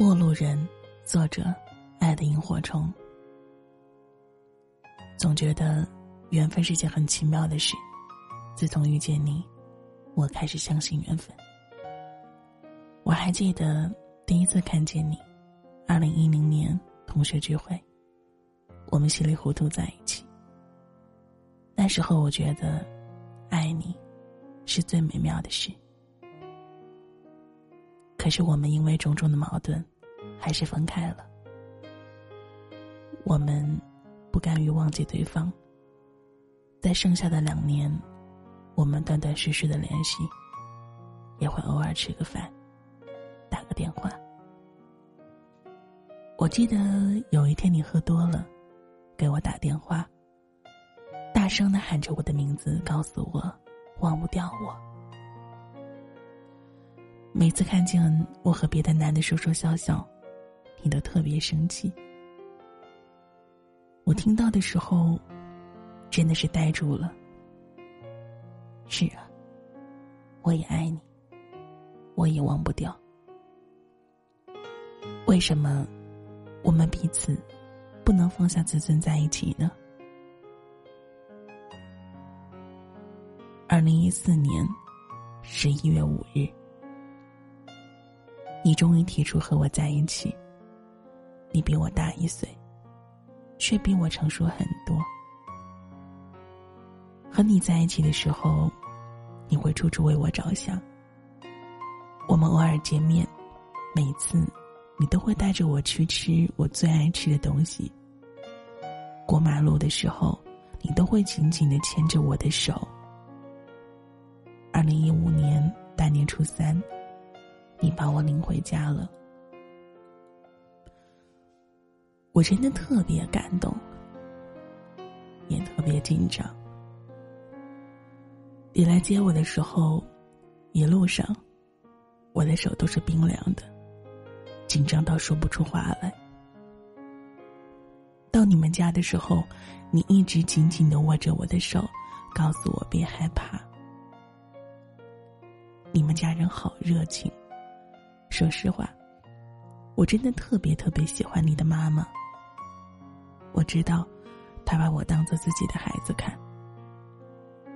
陌路人，作者：爱的萤火虫。总觉得缘分是件很奇妙的事。自从遇见你，我开始相信缘分。我还记得第一次看见你，二零一零年同学聚会，我们稀里糊涂在一起。那时候我觉得，爱你是最美妙的事。可是我们因为种种的矛盾，还是分开了。我们不甘于忘记对方，在剩下的两年，我们断断续续的联系，也会偶尔吃个饭，打个电话。我记得有一天你喝多了，给我打电话，大声的喊着我的名字，告诉我忘不掉我。每次看见我和别的男的说说笑笑，你都特别生气。我听到的时候，真的是呆住了。是啊，我也爱你，我也忘不掉。为什么我们彼此不能放下自尊在一起呢？二零一四年十一月五日。你终于提出和我在一起。你比我大一岁，却比我成熟很多。和你在一起的时候，你会处处为我着想。我们偶尔见面，每次你都会带着我去吃我最爱吃的东西。过马路的时候，你都会紧紧的牵着我的手。二零一五年大年初三。你把我领回家了，我真的特别感动，也特别紧张。你来接我的时候，一路上，我的手都是冰凉的，紧张到说不出话来。到你们家的时候，你一直紧紧的握着我的手，告诉我别害怕。你们家人好热情。说实话，我真的特别特别喜欢你的妈妈。我知道，她把我当做自己的孩子看。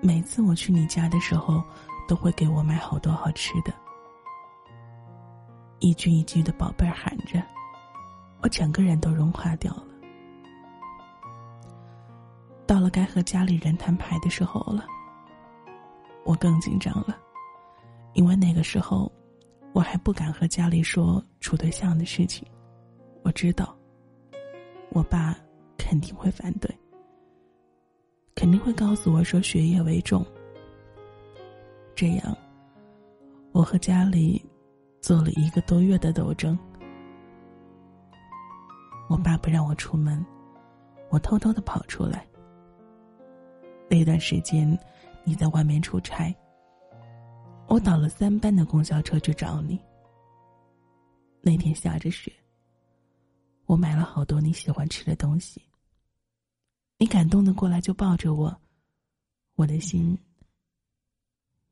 每次我去你家的时候，都会给我买好多好吃的，一句一句的“宝贝儿”喊着，我整个人都融化掉了。到了该和家里人摊牌的时候了，我更紧张了，因为那个时候。我还不敢和家里说处对象的事情，我知道，我爸肯定会反对，肯定会告诉我说学业为重。这样，我和家里做了一个多月的斗争。我爸不让我出门，我偷偷的跑出来。那段时间，你在外面出差。我倒了三班的公交车去找你。那天下着雪，我买了好多你喜欢吃的东西。你感动的过来就抱着我，我的心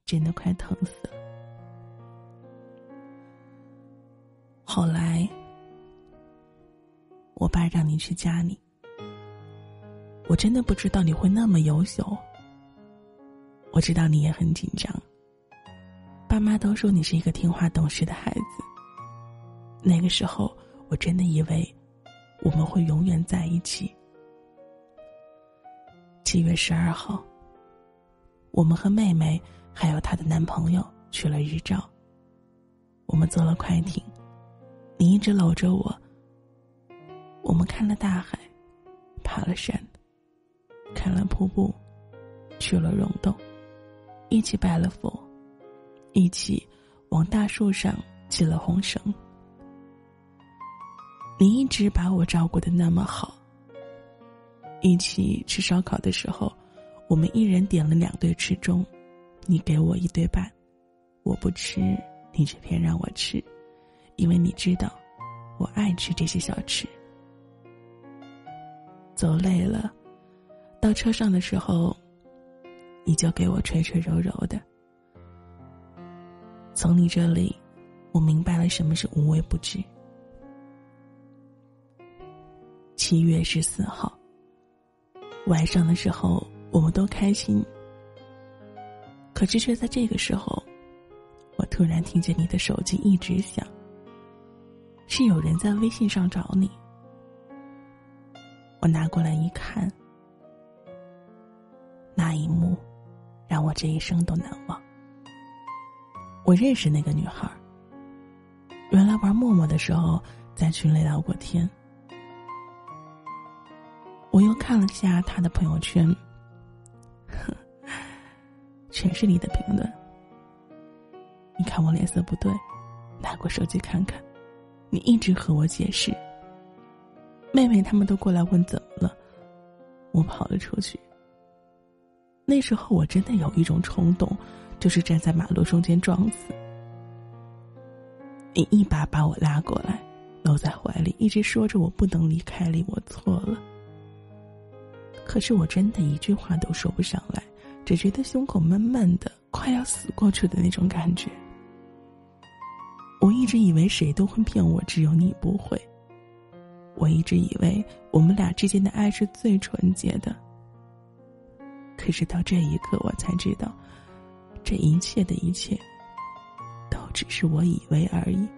真的快疼死了。后来，我爸让你去家里，我真的不知道你会那么优秀。我知道你也很紧张。爸妈都说你是一个听话懂事的孩子。那个时候，我真的以为我们会永远在一起。七月十二号，我们和妹妹还有她的男朋友去了日照。我们坐了快艇，你一直搂着我。我们看了大海，爬了山，看了瀑布，去了溶洞，一起拜了佛。一起往大树上系了红绳。你一直把我照顾的那么好。一起吃烧烤的时候，我们一人点了两对翅中，你给我一对半，我不吃，你却偏让我吃，因为你知道，我爱吃这些小吃。走累了，到车上的时候，你就给我吹吹柔柔的。从你这里，我明白了什么是无微不至。七月十四号晚上的时候，我们都开心。可是却在这个时候，我突然听见你的手机一直响，是有人在微信上找你。我拿过来一看，那一幕让我这一生都难忘。我认识那个女孩，原来玩陌陌的时候在群里聊过天。我又看了下他的朋友圈，全是你的评论。你看我脸色不对，拿过手机看看，你一直和我解释。妹妹他们都过来问怎么了，我跑了出去。那时候我真的有一种冲动，就是站在马路中间装死。你一把把我拉过来，搂在怀里，一直说着我不能离开你，我错了。可是我真的一句话都说不上来，只觉得胸口闷闷的，快要死过去的那种感觉。我一直以为谁都会骗我，只有你不会。我一直以为我们俩之间的爱是最纯洁的。可是到这一刻，我才知道，这一切的一切，都只是我以为而已。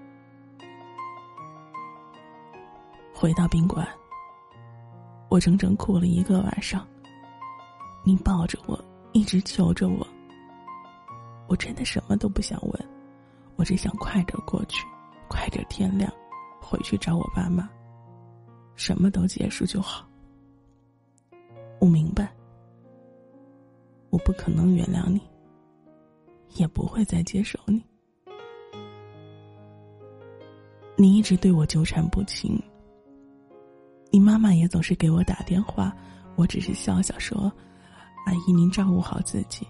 回到宾馆。我整整哭了一个晚上。你抱着我，一直求着我。我真的什么都不想问，我只想快点过去，快点天亮，回去找我爸妈，什么都结束就好。我明白，我不可能原谅你，也不会再接受你。你一直对我纠缠不清。你妈妈也总是给我打电话，我只是笑笑说：“阿姨，您照顾好自己。”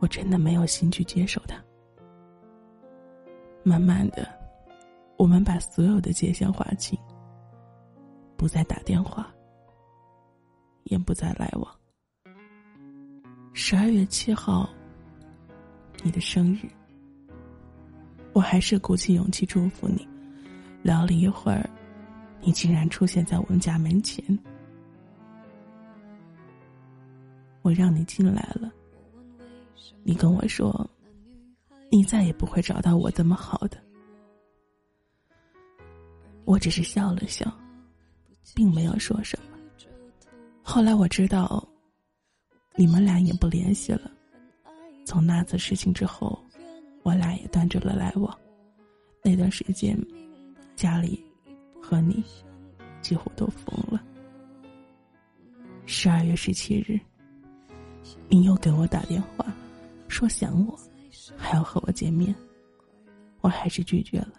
我真的没有心去接受他。慢慢的，我们把所有的界限划清，不再打电话，也不再来往。十二月七号，你的生日，我还是鼓起勇气祝福你。聊了一会儿。你竟然出现在我们家门前，我让你进来了。你跟我说，你再也不会找到我这么好的。我只是笑了笑，并没有说什么。后来我知道，你们俩也不联系了。从那次事情之后，我俩也断绝了来往。那段时间，家里。和你几乎都疯了。十二月十七日，你又给我打电话，说想我，还要和我见面，我还是拒绝了。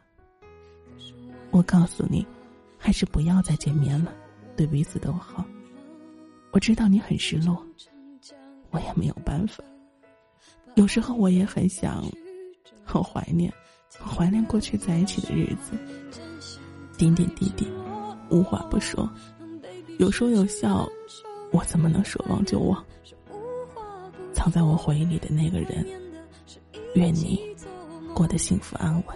我告诉你，还是不要再见面了，对彼此都好。我知道你很失落，我也没有办法。有时候我也很想，很怀念，怀念过去在一起的日子。点点滴滴，无话不说，有说有笑，我怎么能说忘就忘？藏在我回忆里的那个人，愿你过得幸福安稳。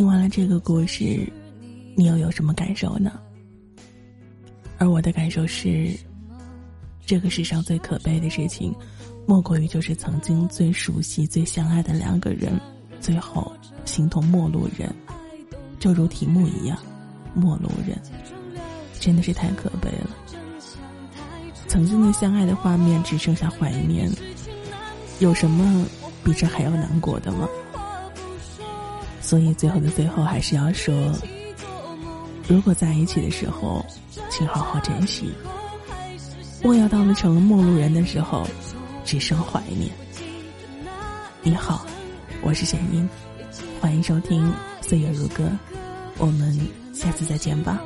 听完了这个故事，你又有什么感受呢？而我的感受是，这个世上最可悲的事情，莫过于就是曾经最熟悉、最相爱的两个人，最后形同陌路人。就如题目一样，陌路人，真的是太可悲了。曾经的相爱的画面只剩下怀念，有什么比这还要难过的吗？所以最后的最后还是要说，如果在一起的时候，请好好珍惜。莫要到了成了陌路人的时候，只剩怀念。你好，我是沈英，欢迎收听《岁月如歌》，我们下次再见吧。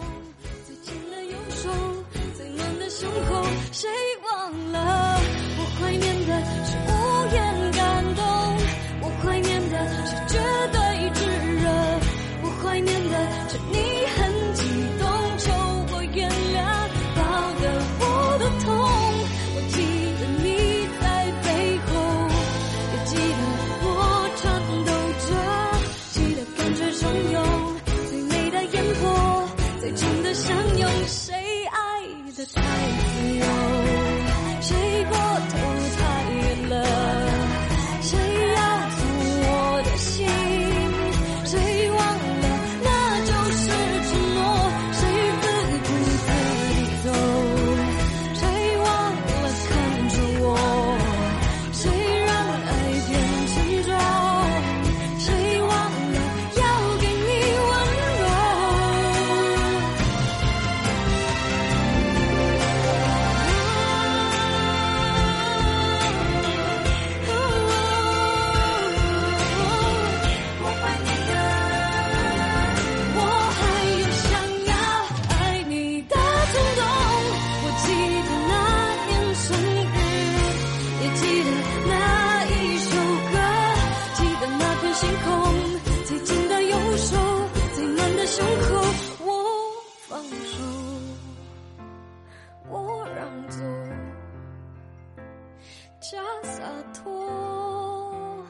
假洒脱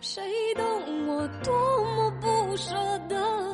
谁懂我多么不舍得？